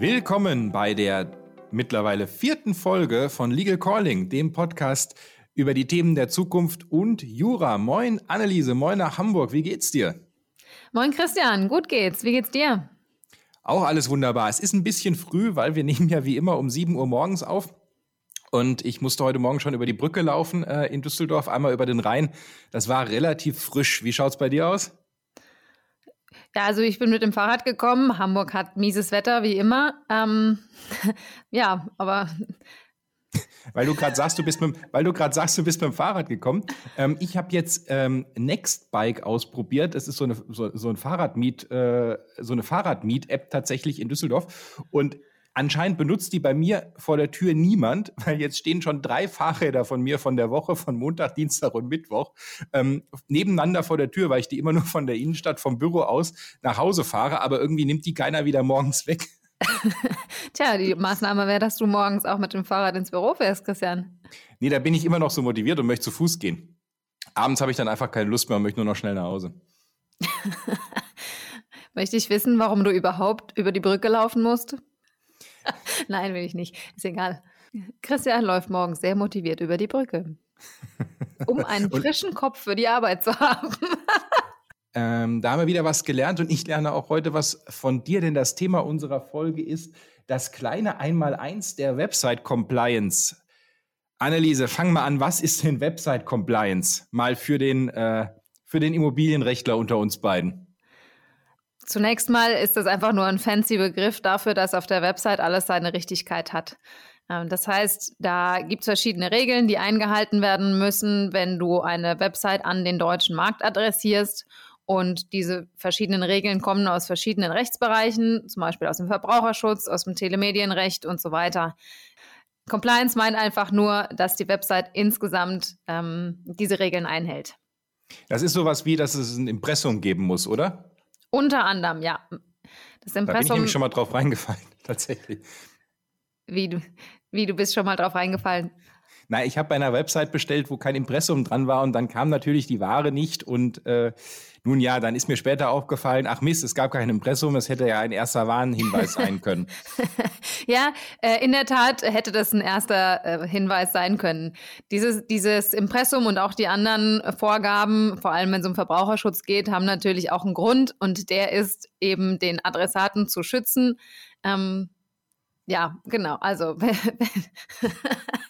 Willkommen bei der mittlerweile vierten Folge von Legal Calling, dem Podcast über die Themen der Zukunft und Jura. Moin Anneliese, moin nach Hamburg, wie geht's dir? Moin Christian, gut geht's, wie geht's dir? Auch alles wunderbar. Es ist ein bisschen früh, weil wir nehmen ja wie immer um 7 Uhr morgens auf. Und ich musste heute Morgen schon über die Brücke laufen äh, in Düsseldorf, einmal über den Rhein. Das war relativ frisch. Wie schaut's bei dir aus? Ja, also ich bin mit dem Fahrrad gekommen. Hamburg hat mieses Wetter, wie immer. Ähm, ja, aber weil du gerade sagst, du bist mit, sagst, du bist mit dem Fahrrad gekommen. Ähm, ich habe jetzt ähm, Nextbike ausprobiert. Das ist so eine so, so ein Fahrradmiet, äh, so eine Fahrradmiet-App tatsächlich in Düsseldorf. Und Anscheinend benutzt die bei mir vor der Tür niemand, weil jetzt stehen schon drei Fahrräder von mir von der Woche, von Montag, Dienstag und Mittwoch, ähm, nebeneinander vor der Tür, weil ich die immer nur von der Innenstadt, vom Büro aus nach Hause fahre, aber irgendwie nimmt die keiner wieder morgens weg. Tja, die Maßnahme wäre, dass du morgens auch mit dem Fahrrad ins Büro fährst, Christian. Nee, da bin ich immer noch so motiviert und möchte zu Fuß gehen. Abends habe ich dann einfach keine Lust mehr und möchte nur noch schnell nach Hause. möchte ich wissen, warum du überhaupt über die Brücke laufen musst? Nein, will ich nicht. Ist egal. Christian läuft morgen sehr motiviert über die Brücke, um einen frischen Kopf für die Arbeit zu haben. ähm, da haben wir wieder was gelernt und ich lerne auch heute was von dir, denn das Thema unserer Folge ist das kleine Einmaleins der Website Compliance. Anneliese, fang mal an. Was ist denn Website Compliance? Mal für den, äh, für den Immobilienrechtler unter uns beiden. Zunächst mal ist das einfach nur ein fancy Begriff dafür, dass auf der Website alles seine Richtigkeit hat. Ähm, das heißt, da gibt es verschiedene Regeln, die eingehalten werden müssen, wenn du eine Website an den deutschen Markt adressierst. Und diese verschiedenen Regeln kommen aus verschiedenen Rechtsbereichen, zum Beispiel aus dem Verbraucherschutz, aus dem Telemedienrecht und so weiter. Compliance meint einfach nur, dass die Website insgesamt ähm, diese Regeln einhält. Das ist sowas wie, dass es ein Impressum geben muss, oder? Unter anderem, ja. Das Impressum, da bin ich nämlich schon mal drauf reingefallen, tatsächlich. Wie du, wie du bist schon mal drauf reingefallen? Na, ich habe bei einer Website bestellt, wo kein Impressum dran war und dann kam natürlich die Ware nicht und äh, nun ja, dann ist mir später aufgefallen, ach Mist, es gab kein Impressum, es hätte ja ein erster Warnhinweis sein können. ja, äh, in der Tat hätte das ein erster äh, Hinweis sein können. Dieses, dieses Impressum und auch die anderen Vorgaben, vor allem wenn es um Verbraucherschutz geht, haben natürlich auch einen Grund und der ist eben den Adressaten zu schützen. Ähm, ja, genau. Also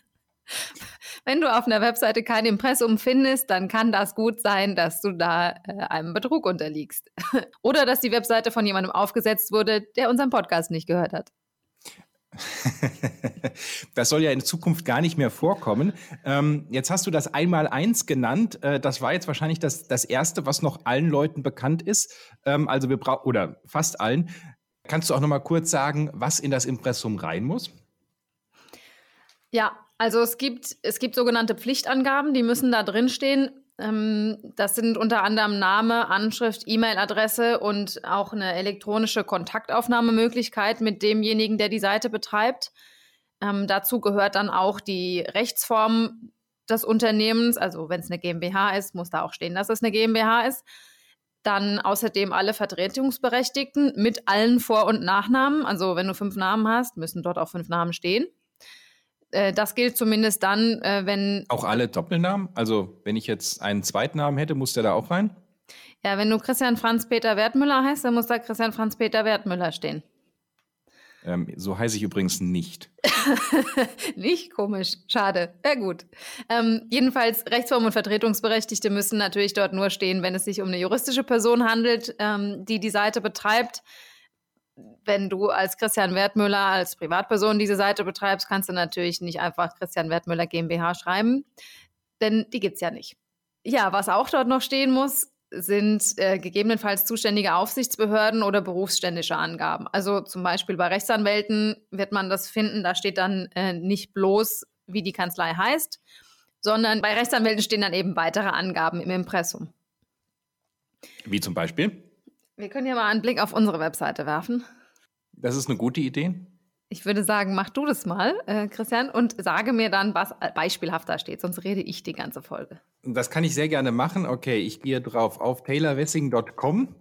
Wenn du auf einer Webseite kein Impressum findest, dann kann das gut sein, dass du da äh, einem Betrug unterliegst. Oder dass die Webseite von jemandem aufgesetzt wurde, der unseren Podcast nicht gehört hat. das soll ja in Zukunft gar nicht mehr vorkommen. Ähm, jetzt hast du das einmal eins genannt. Äh, das war jetzt wahrscheinlich das, das erste, was noch allen Leuten bekannt ist. Ähm, also wir brauchen, oder fast allen. Kannst du auch noch mal kurz sagen, was in das Impressum rein muss? Ja, also es gibt, es gibt sogenannte Pflichtangaben, die müssen da drin stehen. Ähm, das sind unter anderem Name, Anschrift, E-Mail-Adresse und auch eine elektronische Kontaktaufnahmemöglichkeit mit demjenigen, der die Seite betreibt. Ähm, dazu gehört dann auch die Rechtsform des Unternehmens. Also wenn es eine GmbH ist, muss da auch stehen, dass es eine GmbH ist. Dann außerdem alle Vertretungsberechtigten mit allen Vor- und Nachnamen. Also wenn du fünf Namen hast, müssen dort auch fünf Namen stehen. Äh, das gilt zumindest dann, äh, wenn. Auch alle Doppelnamen? Also, wenn ich jetzt einen Zweitnamen hätte, muss der da auch rein? Ja, wenn du Christian Franz Peter Wertmüller heißt, dann muss da Christian Franz Peter Wertmüller stehen. Ähm, so heiße ich übrigens nicht. nicht komisch, schade. Ja gut. Ähm, jedenfalls Rechtsform und Vertretungsberechtigte müssen natürlich dort nur stehen, wenn es sich um eine juristische Person handelt, ähm, die die Seite betreibt wenn du als Christian Wertmüller, als Privatperson diese Seite betreibst, kannst du natürlich nicht einfach Christian Wertmüller GmbH schreiben, denn die gibt es ja nicht. Ja, was auch dort noch stehen muss, sind äh, gegebenenfalls zuständige Aufsichtsbehörden oder berufsständische Angaben. Also zum Beispiel bei Rechtsanwälten wird man das finden, da steht dann äh, nicht bloß, wie die Kanzlei heißt, sondern bei Rechtsanwälten stehen dann eben weitere Angaben im Impressum. Wie zum Beispiel? Wir können ja mal einen Blick auf unsere Webseite werfen. Das ist eine gute Idee. Ich würde sagen, mach du das mal, äh, Christian, und sage mir dann, was beispielhaft da steht, sonst rede ich die ganze Folge. Das kann ich sehr gerne machen. Okay, ich gehe drauf auf taylorwessing.com.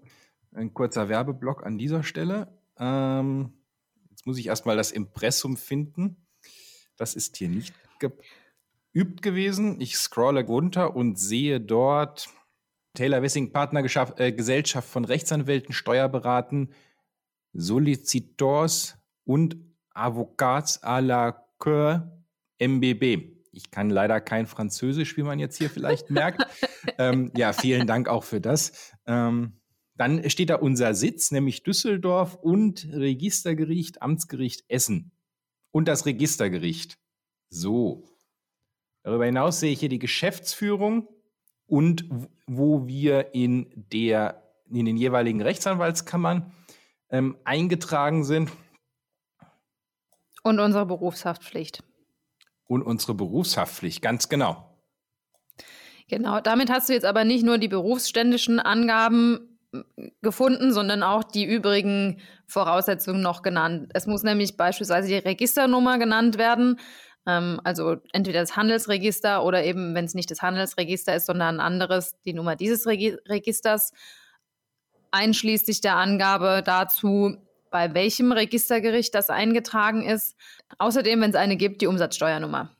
Ein kurzer Werbeblock an dieser Stelle. Ähm, jetzt muss ich erstmal das Impressum finden. Das ist hier nicht geübt gewesen. Ich scrolle runter und sehe dort Taylor Wessing Partnergesellschaft äh, von Rechtsanwälten, Steuerberaten, Solicitors und Avocats à la Coeur MBB. Ich kann leider kein Französisch, wie man jetzt hier vielleicht merkt. ähm, ja, vielen Dank auch für das. Ähm, dann steht da unser Sitz, nämlich Düsseldorf und Registergericht, Amtsgericht Essen und das Registergericht. So. Darüber hinaus sehe ich hier die Geschäftsführung und wo wir in, der, in den jeweiligen Rechtsanwaltskammern ähm, eingetragen sind. Und unsere Berufshaftpflicht. Und unsere Berufshaftpflicht, ganz genau. Genau, damit hast du jetzt aber nicht nur die berufsständischen Angaben gefunden, sondern auch die übrigen Voraussetzungen noch genannt. Es muss nämlich beispielsweise die Registernummer genannt werden, ähm, also entweder das Handelsregister oder eben, wenn es nicht das Handelsregister ist, sondern ein anderes, die Nummer dieses Regi Registers, einschließlich der Angabe dazu, bei welchem Registergericht das eingetragen ist. Außerdem, wenn es eine gibt, die Umsatzsteuernummer.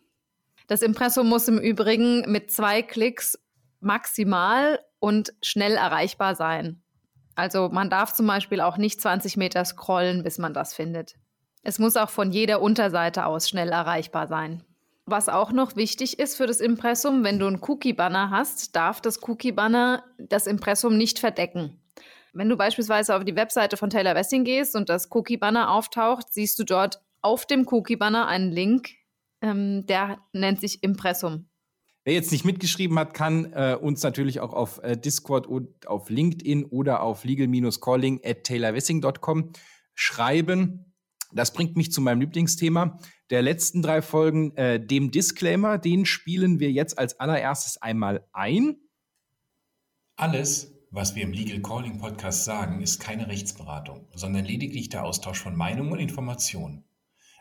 Das Impressum muss im Übrigen mit zwei Klicks maximal und schnell erreichbar sein. Also man darf zum Beispiel auch nicht 20 Meter scrollen, bis man das findet. Es muss auch von jeder Unterseite aus schnell erreichbar sein. Was auch noch wichtig ist für das Impressum, wenn du einen Cookie-Banner hast, darf das Cookie-Banner das Impressum nicht verdecken. Wenn du beispielsweise auf die Webseite von Taylor Wessing gehst und das Cookie-Banner auftaucht, siehst du dort auf dem Cookie-Banner einen Link, ähm, der nennt sich Impressum. Wer jetzt nicht mitgeschrieben hat, kann äh, uns natürlich auch auf äh, Discord und auf LinkedIn oder auf legal-calling at taylorwessing.com schreiben. Das bringt mich zu meinem Lieblingsthema der letzten drei Folgen, äh, dem Disclaimer. Den spielen wir jetzt als allererstes einmal ein. Alles, was wir im Legal Calling Podcast sagen, ist keine Rechtsberatung, sondern lediglich der Austausch von Meinungen und Informationen.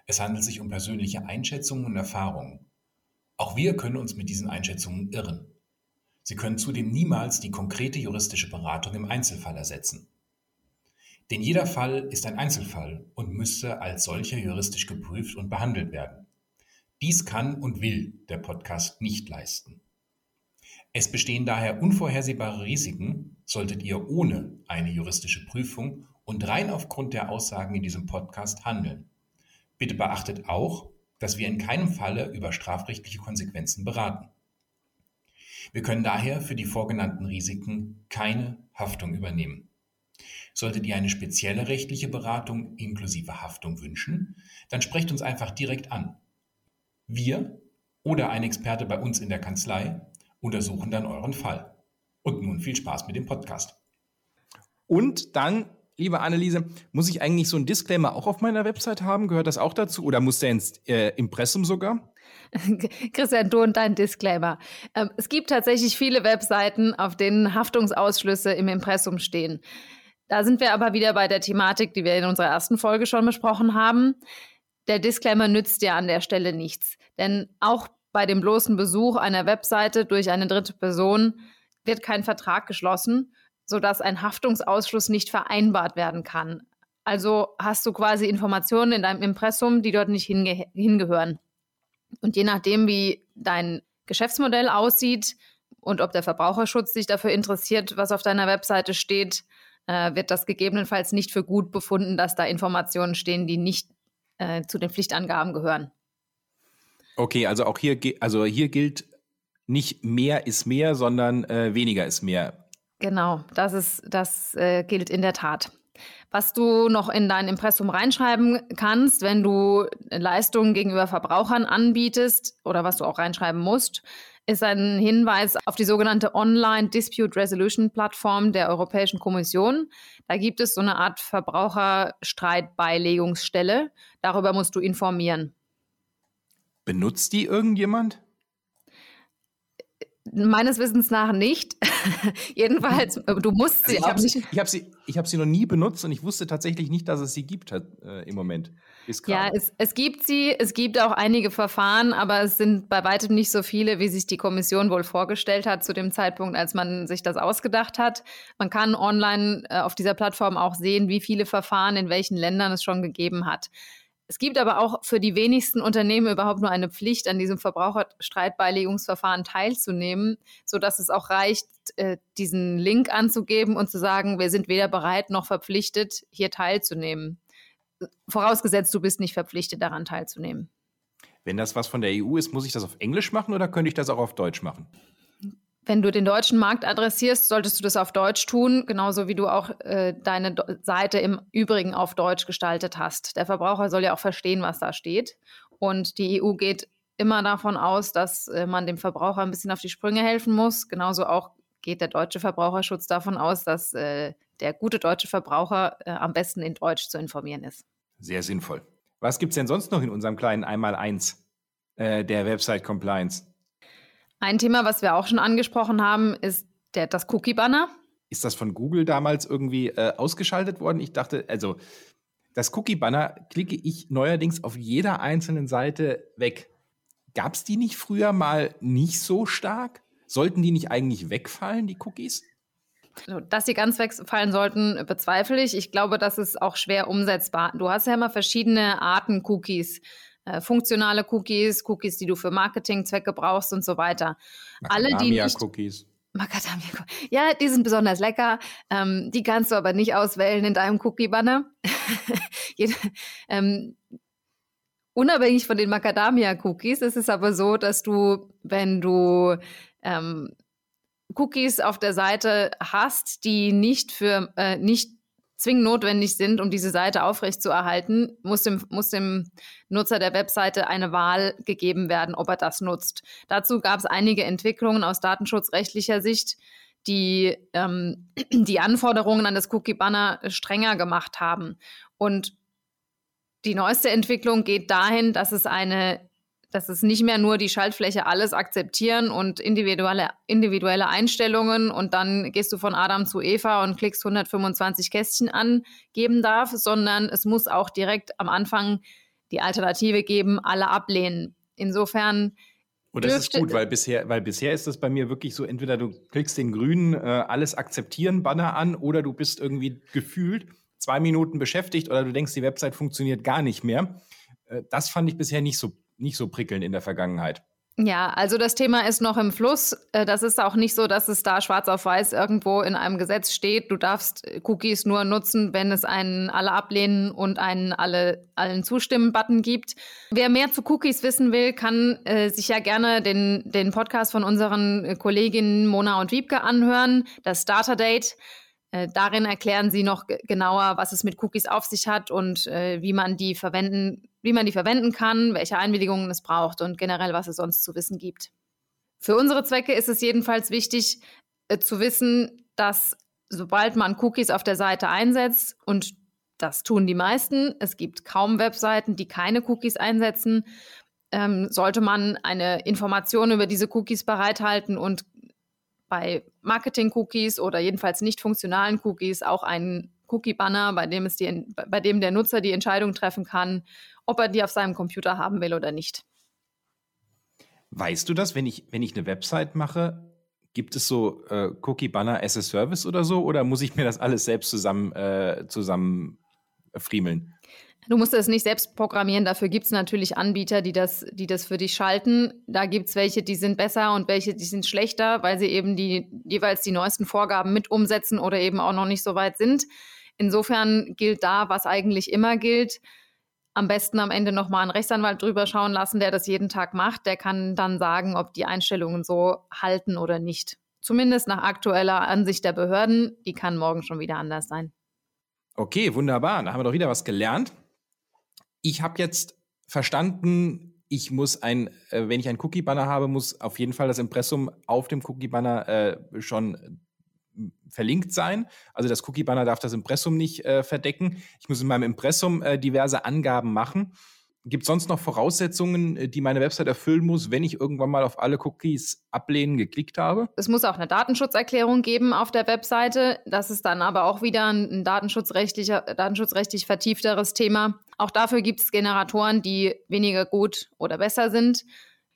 Es handelt sich um persönliche Einschätzungen und Erfahrungen. Auch wir können uns mit diesen Einschätzungen irren. Sie können zudem niemals die konkrete juristische Beratung im Einzelfall ersetzen. Denn jeder Fall ist ein Einzelfall und müsste als solcher juristisch geprüft und behandelt werden. Dies kann und will der Podcast nicht leisten. Es bestehen daher unvorhersehbare Risiken, solltet ihr ohne eine juristische Prüfung und rein aufgrund der Aussagen in diesem Podcast handeln. Bitte beachtet auch, dass wir in keinem Falle über strafrechtliche Konsequenzen beraten. Wir können daher für die vorgenannten Risiken keine Haftung übernehmen. Solltet ihr eine spezielle rechtliche Beratung inklusive Haftung wünschen, dann sprecht uns einfach direkt an. Wir oder ein Experte bei uns in der Kanzlei untersuchen dann euren Fall. Und nun viel Spaß mit dem Podcast. Und dann, liebe Anneliese, muss ich eigentlich so einen Disclaimer auch auf meiner Website haben? Gehört das auch dazu? Oder muss der ins äh, Impressum sogar? Christian, du und dein Disclaimer. Ähm, es gibt tatsächlich viele Webseiten, auf denen Haftungsausschlüsse im Impressum stehen. Da sind wir aber wieder bei der Thematik, die wir in unserer ersten Folge schon besprochen haben. Der Disclaimer nützt ja an der Stelle nichts. Denn auch bei dem bloßen Besuch einer Webseite durch eine dritte Person wird kein Vertrag geschlossen, sodass ein Haftungsausschluss nicht vereinbart werden kann. Also hast du quasi Informationen in deinem Impressum, die dort nicht hinge hingehören. Und je nachdem, wie dein Geschäftsmodell aussieht und ob der Verbraucherschutz sich dafür interessiert, was auf deiner Webseite steht, äh, wird das gegebenenfalls nicht für gut befunden, dass da Informationen stehen, die nicht äh, zu den Pflichtangaben gehören. Okay, also auch hier, also hier gilt nicht mehr ist mehr, sondern äh, weniger ist mehr. Genau, das ist, das äh, gilt in der Tat. Was du noch in dein Impressum reinschreiben kannst, wenn du Leistungen gegenüber Verbrauchern anbietest oder was du auch reinschreiben musst, ist ein Hinweis auf die sogenannte Online Dispute Resolution Plattform der Europäischen Kommission. Da gibt es so eine Art Verbraucherstreitbeilegungsstelle. Darüber musst du informieren. Benutzt die irgendjemand? Meines Wissens nach nicht. Jedenfalls, äh, du musst also sie auch nicht. Ich habe sie, hab sie noch nie benutzt und ich wusste tatsächlich nicht, dass es sie gibt äh, im Moment. Ja, es, es gibt sie. Es gibt auch einige Verfahren, aber es sind bei weitem nicht so viele, wie sich die Kommission wohl vorgestellt hat zu dem Zeitpunkt, als man sich das ausgedacht hat. Man kann online äh, auf dieser Plattform auch sehen, wie viele Verfahren in welchen Ländern es schon gegeben hat. Es gibt aber auch für die wenigsten Unternehmen überhaupt nur eine Pflicht, an diesem Verbraucherstreitbeilegungsverfahren teilzunehmen, sodass es auch reicht, äh, diesen Link anzugeben und zu sagen, wir sind weder bereit noch verpflichtet, hier teilzunehmen. Vorausgesetzt, du bist nicht verpflichtet, daran teilzunehmen. Wenn das was von der EU ist, muss ich das auf Englisch machen oder könnte ich das auch auf Deutsch machen? Wenn du den deutschen Markt adressierst, solltest du das auf Deutsch tun, genauso wie du auch äh, deine Do Seite im Übrigen auf Deutsch gestaltet hast. Der Verbraucher soll ja auch verstehen, was da steht. Und die EU geht immer davon aus, dass äh, man dem Verbraucher ein bisschen auf die Sprünge helfen muss. Genauso auch geht der deutsche Verbraucherschutz davon aus, dass äh, der gute deutsche Verbraucher äh, am besten in Deutsch zu informieren ist. Sehr sinnvoll. Was gibt es denn sonst noch in unserem kleinen Einmaleins äh, der Website Compliance? Ein Thema, was wir auch schon angesprochen haben, ist der, das Cookie-Banner. Ist das von Google damals irgendwie äh, ausgeschaltet worden? Ich dachte, also das Cookie-Banner klicke ich neuerdings auf jeder einzelnen Seite weg. Gab es die nicht früher mal nicht so stark? Sollten die nicht eigentlich wegfallen, die Cookies? Also, dass sie ganz wegfallen sollten, bezweifle ich. Ich glaube, das ist auch schwer umsetzbar. Du hast ja immer verschiedene Arten Cookies. Äh, funktionale Cookies, Cookies, die du für Marketingzwecke brauchst und so weiter. Alle, die nicht Cookies. Macadamia Cookies. Ja, die sind besonders lecker. Ähm, die kannst du aber nicht auswählen in deinem Cookie-Banner. ähm, unabhängig von den Macadamia-Cookies ist es aber so, dass du, wenn du ähm, Cookies auf der Seite hast, die nicht für äh, nicht zwingend notwendig sind, um diese Seite aufrechtzuerhalten, muss dem, muss dem Nutzer der Webseite eine Wahl gegeben werden, ob er das nutzt. Dazu gab es einige Entwicklungen aus datenschutzrechtlicher Sicht, die ähm, die Anforderungen an das Cookie-Banner strenger gemacht haben. Und die neueste Entwicklung geht dahin, dass es eine dass es nicht mehr nur die Schaltfläche alles akzeptieren und individuelle, individuelle Einstellungen und dann gehst du von Adam zu Eva und klickst 125 Kästchen an geben darf, sondern es muss auch direkt am Anfang die Alternative geben, alle ablehnen. Insofern. Und das ist gut, weil bisher, weil bisher ist das bei mir wirklich so, entweder du klickst den grünen äh, Alles akzeptieren Banner an oder du bist irgendwie gefühlt zwei Minuten beschäftigt oder du denkst, die Website funktioniert gar nicht mehr. Äh, das fand ich bisher nicht so nicht so prickelnd in der Vergangenheit. Ja, also das Thema ist noch im Fluss. Äh, das ist auch nicht so, dass es da schwarz auf weiß irgendwo in einem Gesetz steht. Du darfst Cookies nur nutzen, wenn es einen alle ablehnen und einen alle allen zustimmen Button gibt. Wer mehr zu Cookies wissen will, kann äh, sich ja gerne den den Podcast von unseren Kolleginnen Mona und Wiebke anhören, das Starter Date. Äh, darin erklären sie noch genauer, was es mit Cookies auf sich hat und äh, wie man die verwenden, wie man die verwenden kann, welche Einwilligungen es braucht und generell, was es sonst zu wissen gibt. Für unsere Zwecke ist es jedenfalls wichtig äh, zu wissen, dass sobald man Cookies auf der Seite einsetzt und das tun die meisten, es gibt kaum Webseiten, die keine Cookies einsetzen, ähm, sollte man eine Information über diese Cookies bereithalten und bei Marketing-Cookies oder jedenfalls nicht funktionalen Cookies auch einen Cookie-Banner, bei dem bei dem der Nutzer die Entscheidung treffen kann, ob er die auf seinem Computer haben will oder nicht. Weißt du das, wenn ich, wenn ich eine Website mache, gibt es so äh, Cookie-Banner as a Service oder so, oder muss ich mir das alles selbst zusammen, äh, zusammen friemeln? Du musst es nicht selbst programmieren, dafür gibt es natürlich Anbieter, die das, die das für dich schalten. Da gibt es welche, die sind besser und welche, die sind schlechter, weil sie eben die jeweils die neuesten Vorgaben mit umsetzen oder eben auch noch nicht so weit sind. Insofern gilt da, was eigentlich immer gilt. Am besten am Ende nochmal einen Rechtsanwalt drüber schauen lassen, der das jeden Tag macht. Der kann dann sagen, ob die Einstellungen so halten oder nicht. Zumindest nach aktueller Ansicht der Behörden. Die kann morgen schon wieder anders sein. Okay, wunderbar. Da haben wir doch wieder was gelernt ich habe jetzt verstanden, ich muss ein, äh, wenn ich einen Cookie-Banner habe, muss auf jeden Fall das Impressum auf dem Cookie-Banner äh, schon äh, verlinkt sein. Also das Cookie-Banner darf das Impressum nicht äh, verdecken. Ich muss in meinem Impressum äh, diverse Angaben machen. Gibt es sonst noch Voraussetzungen, äh, die meine Website erfüllen muss, wenn ich irgendwann mal auf alle Cookies ablehnen geklickt habe? Es muss auch eine Datenschutzerklärung geben auf der Webseite. Das ist dann aber auch wieder ein datenschutzrechtlicher, datenschutzrechtlich vertiefteres Thema. Auch dafür gibt es Generatoren, die weniger gut oder besser sind.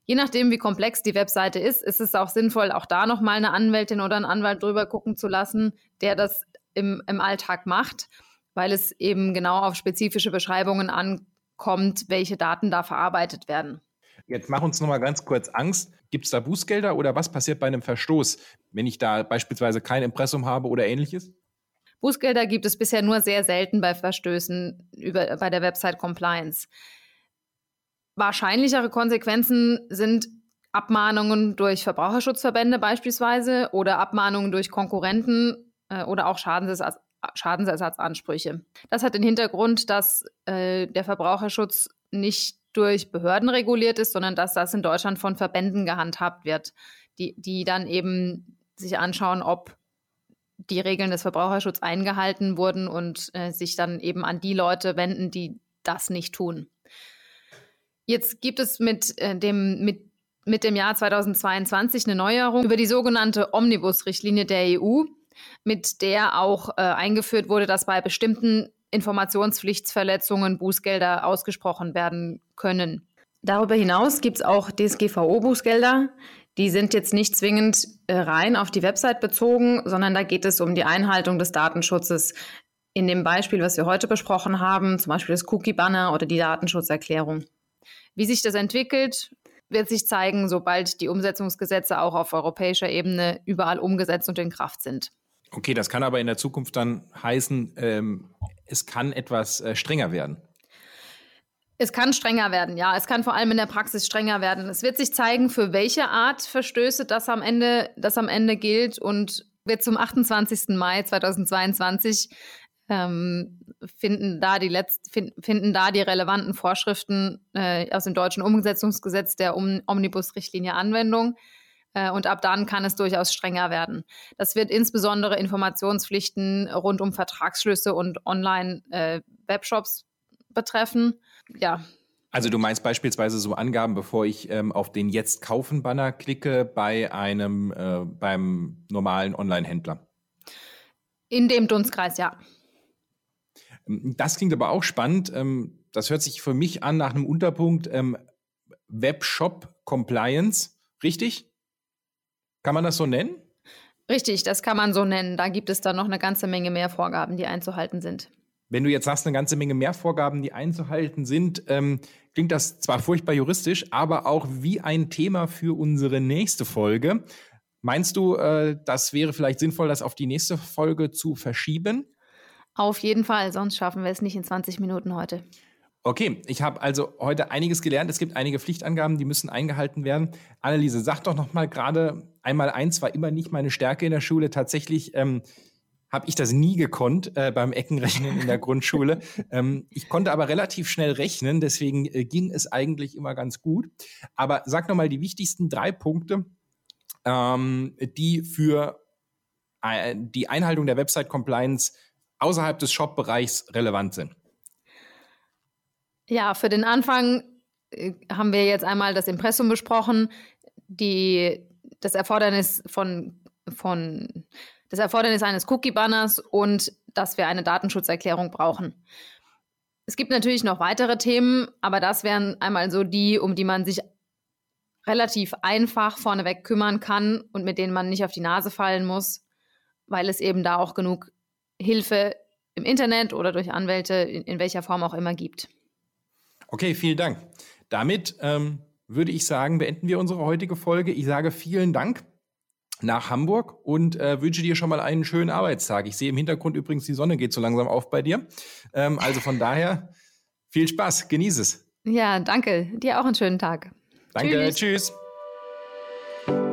Je nachdem, wie komplex die Webseite ist, ist es auch sinnvoll, auch da nochmal eine Anwältin oder einen Anwalt drüber gucken zu lassen, der das im, im Alltag macht, weil es eben genau auf spezifische Beschreibungen ankommt, welche Daten da verarbeitet werden. Jetzt mach uns nochmal ganz kurz Angst. Gibt es da Bußgelder oder was passiert bei einem Verstoß, wenn ich da beispielsweise kein Impressum habe oder ähnliches? Bußgelder gibt es bisher nur sehr selten bei Verstößen über, bei der Website Compliance. Wahrscheinlichere Konsequenzen sind Abmahnungen durch Verbraucherschutzverbände beispielsweise oder Abmahnungen durch Konkurrenten äh, oder auch Schadensersatz, Schadensersatzansprüche. Das hat den Hintergrund, dass äh, der Verbraucherschutz nicht durch Behörden reguliert ist, sondern dass das in Deutschland von Verbänden gehandhabt wird, die, die dann eben sich anschauen, ob die Regeln des Verbraucherschutzes eingehalten wurden und äh, sich dann eben an die Leute wenden, die das nicht tun. Jetzt gibt es mit, äh, dem, mit, mit dem Jahr 2022 eine Neuerung über die sogenannte Omnibus-Richtlinie der EU, mit der auch äh, eingeführt wurde, dass bei bestimmten Informationspflichtsverletzungen Bußgelder ausgesprochen werden können. Darüber hinaus gibt es auch DSGVO-Bußgelder. Die sind jetzt nicht zwingend äh, rein auf die Website bezogen, sondern da geht es um die Einhaltung des Datenschutzes. In dem Beispiel, was wir heute besprochen haben, zum Beispiel das Cookie-Banner oder die Datenschutzerklärung. Wie sich das entwickelt, wird sich zeigen, sobald die Umsetzungsgesetze auch auf europäischer Ebene überall umgesetzt und in Kraft sind. Okay, das kann aber in der Zukunft dann heißen, ähm, es kann etwas äh, strenger werden. Es kann strenger werden, ja. Es kann vor allem in der Praxis strenger werden. Es wird sich zeigen, für welche Art Verstöße das am Ende, das am Ende gilt und wird zum 28. Mai 2022 ähm, finden, da die letzt, find, finden da die relevanten Vorschriften äh, aus dem deutschen Umsetzungsgesetz der Omnibus-Richtlinie Anwendung. Äh, und ab dann kann es durchaus strenger werden. Das wird insbesondere Informationspflichten rund um Vertragsschlüsse und Online-Webshops äh, betreffen. Ja, also du meinst beispielsweise so Angaben, bevor ich ähm, auf den Jetzt kaufen Banner klicke bei einem äh, beim normalen Online-Händler. In dem Dunstkreis, ja. Ähm, das klingt aber auch spannend. Ähm, das hört sich für mich an nach einem Unterpunkt ähm, Webshop Compliance, richtig? Kann man das so nennen? Richtig, das kann man so nennen. Da gibt es dann noch eine ganze Menge mehr Vorgaben, die einzuhalten sind. Wenn du jetzt sagst, eine ganze Menge mehr Vorgaben, die einzuhalten sind, ähm, klingt das zwar furchtbar juristisch, aber auch wie ein Thema für unsere nächste Folge. Meinst du, äh, das wäre vielleicht sinnvoll, das auf die nächste Folge zu verschieben? Auf jeden Fall, sonst schaffen wir es nicht in 20 Minuten heute. Okay, ich habe also heute einiges gelernt. Es gibt einige Pflichtangaben, die müssen eingehalten werden. Anneliese, sag doch noch mal gerade einmal eins war immer nicht meine Stärke in der Schule. Tatsächlich ähm, habe ich das nie gekonnt äh, beim Eckenrechnen in der Grundschule. Ähm, ich konnte aber relativ schnell rechnen, deswegen äh, ging es eigentlich immer ganz gut. Aber sag noch mal die wichtigsten drei Punkte, ähm, die für äh, die Einhaltung der Website Compliance außerhalb des Shop-Bereichs relevant sind? Ja, für den Anfang äh, haben wir jetzt einmal das Impressum besprochen, die, das Erfordernis von, von das Erfordernis eines Cookie-Banners und dass wir eine Datenschutzerklärung brauchen. Es gibt natürlich noch weitere Themen, aber das wären einmal so die, um die man sich relativ einfach vorneweg kümmern kann und mit denen man nicht auf die Nase fallen muss, weil es eben da auch genug Hilfe im Internet oder durch Anwälte in, in welcher Form auch immer gibt. Okay, vielen Dank. Damit ähm, würde ich sagen, beenden wir unsere heutige Folge. Ich sage vielen Dank nach Hamburg und äh, wünsche dir schon mal einen schönen Arbeitstag. Ich sehe im Hintergrund übrigens, die Sonne geht so langsam auf bei dir. Ähm, also von daher viel Spaß, genieße es. Ja, danke. Dir auch einen schönen Tag. Danke, tschüss. tschüss.